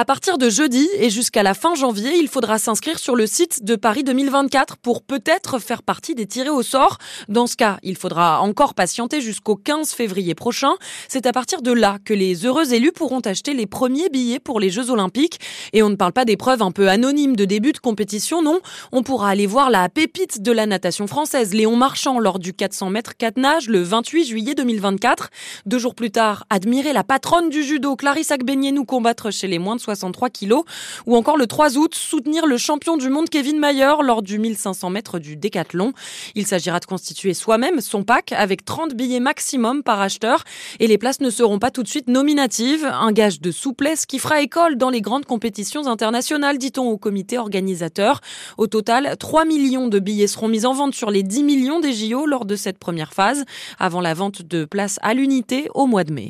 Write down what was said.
À partir de jeudi et jusqu'à la fin janvier, il faudra s'inscrire sur le site de Paris 2024 pour peut-être faire partie des tirés au sort. Dans ce cas, il faudra encore patienter jusqu'au 15 février prochain. C'est à partir de là que les heureux élus pourront acheter les premiers billets pour les Jeux Olympiques. Et on ne parle pas d'épreuves un peu anonymes de début de compétition, non. On pourra aller voir la pépite de la natation française, Léon Marchand, lors du 400 mètres 4 nage le 28 juillet 2024. Deux jours plus tard, admirer la patronne du judo, Clarisse Agbenienou, combattre chez les moins de 63 kilos. Ou encore le 3 août, soutenir le champion du monde Kevin Mayer lors du 1500 mètres du décathlon. Il s'agira de constituer soi-même son pack avec 30 billets maximum par acheteur et les places ne seront pas tout de suite nominatives. Un gage de souplesse qui fera école dans les grandes compétitions internationales, dit-on au comité organisateur. Au total, 3 millions de billets seront mis en vente sur les 10 millions des JO lors de cette première phase, avant la vente de places à l'unité au mois de mai.